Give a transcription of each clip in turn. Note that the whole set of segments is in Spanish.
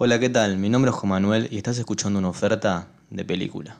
Hola, ¿qué tal? Mi nombre es Juan Manuel y estás escuchando una oferta de película.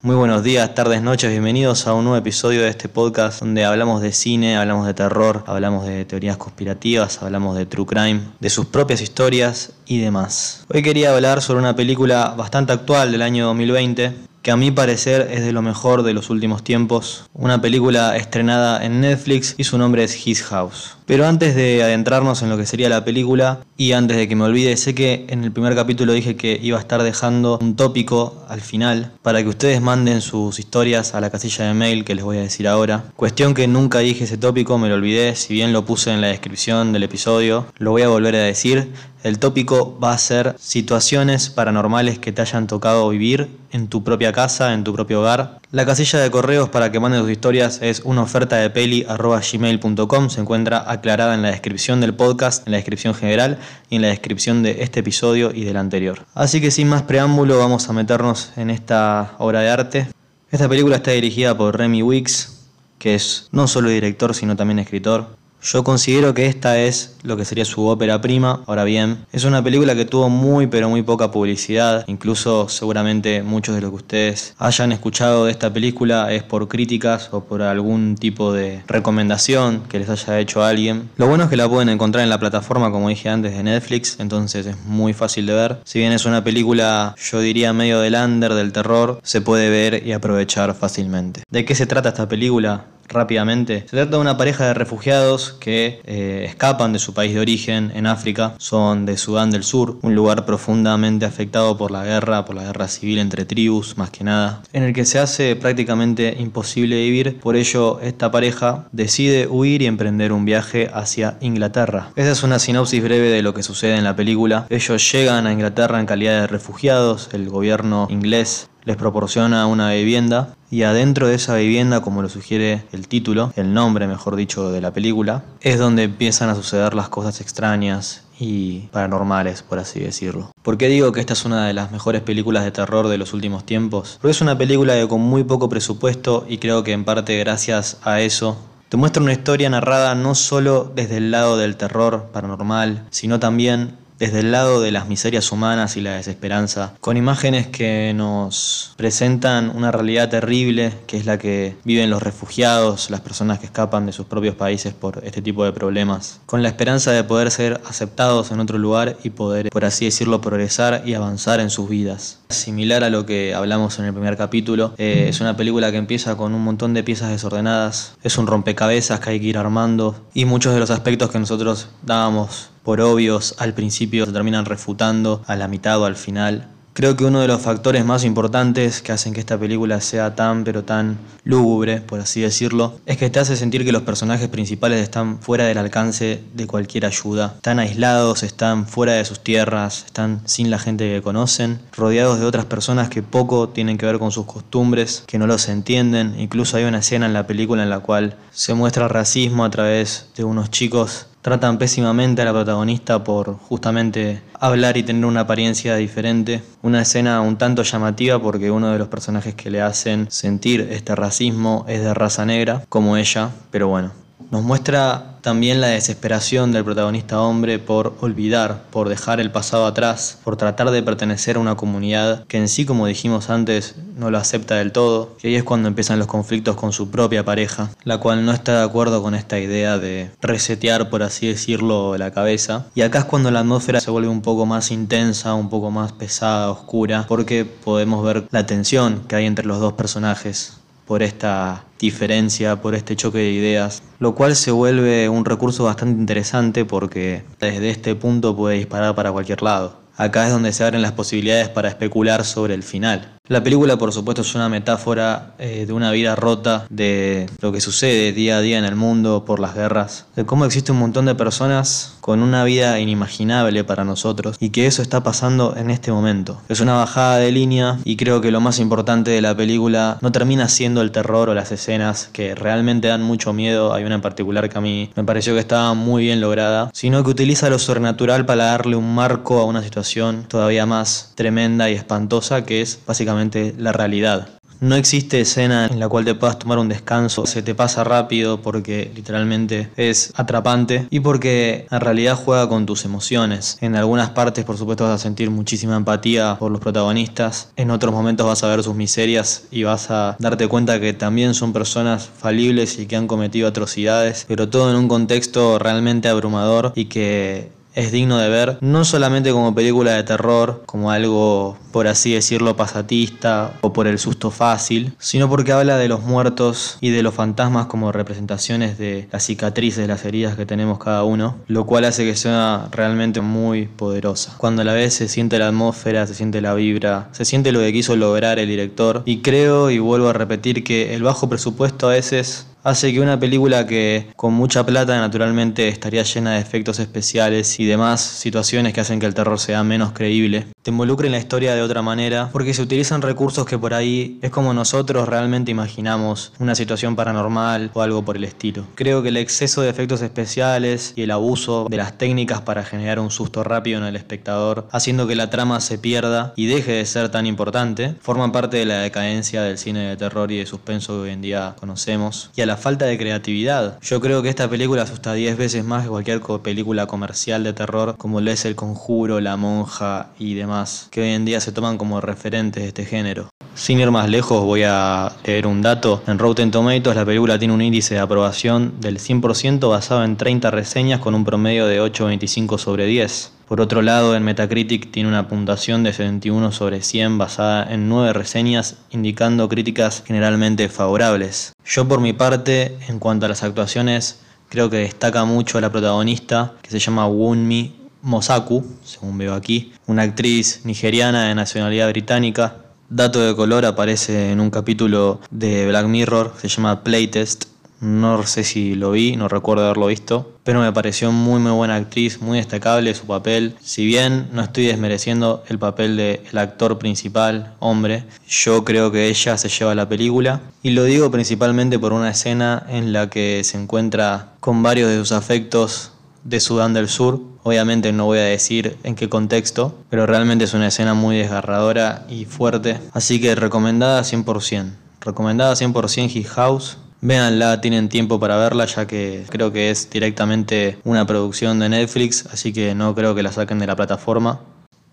Muy buenos días, tardes, noches, bienvenidos a un nuevo episodio de este podcast donde hablamos de cine, hablamos de terror, hablamos de teorías conspirativas, hablamos de true crime, de sus propias historias y demás. Hoy quería hablar sobre una película bastante actual del año 2020 que a mi parecer es de lo mejor de los últimos tiempos. Una película estrenada en Netflix y su nombre es His House. Pero antes de adentrarnos en lo que sería la película y antes de que me olvide, sé que en el primer capítulo dije que iba a estar dejando un tópico al final para que ustedes manden sus historias a la casilla de mail que les voy a decir ahora. Cuestión que nunca dije ese tópico, me lo olvidé, si bien lo puse en la descripción del episodio, lo voy a volver a decir. El tópico va a ser situaciones paranormales que te hayan tocado vivir en tu propia casa, en tu propio hogar. La casilla de correos para que manden sus historias es una oferta de peli.gmail.com. Se encuentra aclarada en la descripción del podcast, en la descripción general y en la descripción de este episodio y del anterior. Así que sin más preámbulo vamos a meternos en esta obra de arte. Esta película está dirigida por Remy Wicks, que es no solo director sino también escritor. Yo considero que esta es lo que sería su ópera prima. Ahora bien, es una película que tuvo muy pero muy poca publicidad. Incluso seguramente muchos de los que ustedes hayan escuchado de esta película es por críticas o por algún tipo de recomendación que les haya hecho alguien. Lo bueno es que la pueden encontrar en la plataforma, como dije antes, de Netflix. Entonces es muy fácil de ver. Si bien es una película, yo diría medio del under, del terror, se puede ver y aprovechar fácilmente. ¿De qué se trata esta película? Rápidamente. Se trata de una pareja de refugiados que eh, escapan de su país de origen en África. Son de Sudán del Sur, un lugar profundamente afectado por la guerra, por la guerra civil entre tribus, más que nada, en el que se hace prácticamente imposible vivir. Por ello, esta pareja decide huir y emprender un viaje hacia Inglaterra. Esa es una sinopsis breve de lo que sucede en la película. Ellos llegan a Inglaterra en calidad de refugiados. El gobierno inglés les proporciona una vivienda y adentro de esa vivienda, como lo sugiere el título, el nombre mejor dicho de la película, es donde empiezan a suceder las cosas extrañas y paranormales, por así decirlo. ¿Por qué digo que esta es una de las mejores películas de terror de los últimos tiempos? Porque es una película que con muy poco presupuesto y creo que en parte gracias a eso te muestra una historia narrada no solo desde el lado del terror paranormal, sino también desde el lado de las miserias humanas y la desesperanza, con imágenes que nos presentan una realidad terrible, que es la que viven los refugiados, las personas que escapan de sus propios países por este tipo de problemas, con la esperanza de poder ser aceptados en otro lugar y poder, por así decirlo, progresar y avanzar en sus vidas. Similar a lo que hablamos en el primer capítulo, eh, es una película que empieza con un montón de piezas desordenadas, es un rompecabezas que hay que ir armando y muchos de los aspectos que nosotros dábamos por obvios al principio se terminan refutando a la mitad o al final. Creo que uno de los factores más importantes que hacen que esta película sea tan pero tan lúgubre, por así decirlo, es que te hace sentir que los personajes principales están fuera del alcance de cualquier ayuda. Están aislados, están fuera de sus tierras, están sin la gente que conocen, rodeados de otras personas que poco tienen que ver con sus costumbres, que no los entienden. Incluso hay una escena en la película en la cual se muestra racismo a través de unos chicos tratan pésimamente a la protagonista por justamente hablar y tener una apariencia diferente. Una escena un tanto llamativa porque uno de los personajes que le hacen sentir este racismo es de raza negra, como ella, pero bueno, nos muestra también la desesperación del protagonista hombre por olvidar, por dejar el pasado atrás, por tratar de pertenecer a una comunidad que en sí, como dijimos antes, no lo acepta del todo. Y ahí es cuando empiezan los conflictos con su propia pareja, la cual no está de acuerdo con esta idea de resetear, por así decirlo, la cabeza. Y acá es cuando la atmósfera se vuelve un poco más intensa, un poco más pesada, oscura, porque podemos ver la tensión que hay entre los dos personajes por esta diferencia, por este choque de ideas, lo cual se vuelve un recurso bastante interesante porque desde este punto puede disparar para cualquier lado. Acá es donde se abren las posibilidades para especular sobre el final. La película, por supuesto, es una metáfora eh, de una vida rota, de lo que sucede día a día en el mundo por las guerras, de cómo existe un montón de personas con una vida inimaginable para nosotros y que eso está pasando en este momento. Es una bajada de línea y creo que lo más importante de la película no termina siendo el terror o las escenas que realmente dan mucho miedo, hay una en particular que a mí me pareció que estaba muy bien lograda, sino que utiliza lo sobrenatural para darle un marco a una situación todavía más tremenda y espantosa que es básicamente la realidad. No existe escena en la cual te puedas tomar un descanso, se te pasa rápido porque literalmente es atrapante y porque en realidad juega con tus emociones. En algunas partes por supuesto vas a sentir muchísima empatía por los protagonistas, en otros momentos vas a ver sus miserias y vas a darte cuenta que también son personas falibles y que han cometido atrocidades, pero todo en un contexto realmente abrumador y que es digno de ver, no solamente como película de terror, como algo, por así decirlo, pasatista o por el susto fácil, sino porque habla de los muertos y de los fantasmas como representaciones de las cicatrices, las heridas que tenemos cada uno, lo cual hace que sea realmente muy poderosa. Cuando a la vez se siente la atmósfera, se siente la vibra, se siente lo que quiso lograr el director, y creo y vuelvo a repetir que el bajo presupuesto a veces hace que una película que con mucha plata naturalmente estaría llena de efectos especiales y demás situaciones que hacen que el terror sea menos creíble, te involucre en la historia de otra manera, porque se utilizan recursos que por ahí es como nosotros realmente imaginamos una situación paranormal o algo por el estilo. Creo que el exceso de efectos especiales y el abuso de las técnicas para generar un susto rápido en el espectador, haciendo que la trama se pierda y deje de ser tan importante, forman parte de la decadencia del cine de terror y de suspenso que hoy en día conocemos. Y a la falta de creatividad. Yo creo que esta película asusta 10 veces más que cualquier película comercial de terror como lo es El Conjuro, La Monja y demás, que hoy en día se toman como referentes de este género. Sin ir más lejos, voy a leer un dato. En Rotten Tomatoes la película tiene un índice de aprobación del 100% basado en 30 reseñas con un promedio de 8.25 sobre 10. Por otro lado, en Metacritic tiene una puntuación de 71 sobre 100 basada en 9 reseñas indicando críticas generalmente favorables. Yo por mi parte, en cuanto a las actuaciones, creo que destaca mucho a la protagonista, que se llama Wunmi Mosaku, según veo aquí, una actriz nigeriana de nacionalidad británica, Dato de color aparece en un capítulo de Black Mirror, se llama Playtest. No sé si lo vi, no recuerdo haberlo visto, pero me pareció muy muy buena actriz, muy destacable su papel. Si bien no estoy desmereciendo el papel del actor principal, hombre, yo creo que ella se lleva la película. Y lo digo principalmente por una escena en la que se encuentra con varios de sus afectos de Sudán del Sur. Obviamente no voy a decir en qué contexto, pero realmente es una escena muy desgarradora y fuerte. Así que recomendada 100%. Recomendada 100% His House. Véanla, tienen tiempo para verla ya que creo que es directamente una producción de Netflix, así que no creo que la saquen de la plataforma.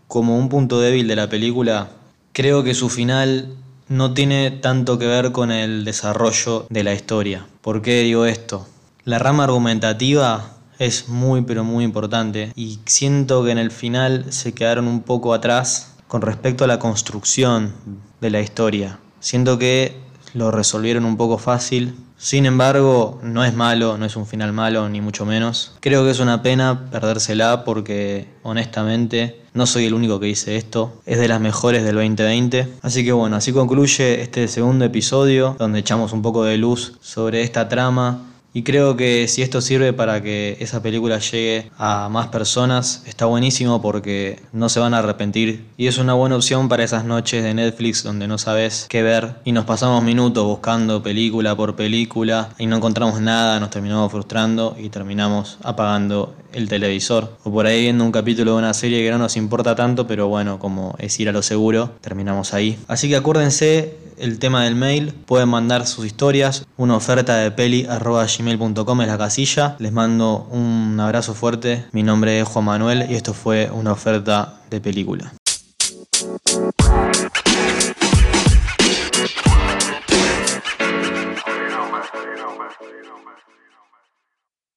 Como un punto débil de la película, creo que su final no tiene tanto que ver con el desarrollo de la historia. ¿Por qué digo esto? La rama argumentativa es muy pero muy importante y siento que en el final se quedaron un poco atrás con respecto a la construcción de la historia. Siento que lo resolvieron un poco fácil. Sin embargo, no es malo, no es un final malo, ni mucho menos. Creo que es una pena perdérsela porque, honestamente, no soy el único que dice esto. Es de las mejores del 2020. Así que bueno, así concluye este segundo episodio donde echamos un poco de luz sobre esta trama y creo que si esto sirve para que esa película llegue a más personas, está buenísimo porque no se van a arrepentir. Y es una buena opción para esas noches de Netflix donde no sabes qué ver y nos pasamos minutos buscando película por película y no encontramos nada, nos terminamos frustrando y terminamos apagando el televisor. O por ahí viendo un capítulo de una serie que no nos importa tanto, pero bueno, como es ir a lo seguro, terminamos ahí. Así que acuérdense el tema del mail, pueden mandar sus historias, una oferta de peli gmail.com es la casilla. Les mando un abrazo fuerte, mi nombre es Juan Manuel y esto fue una oferta de película.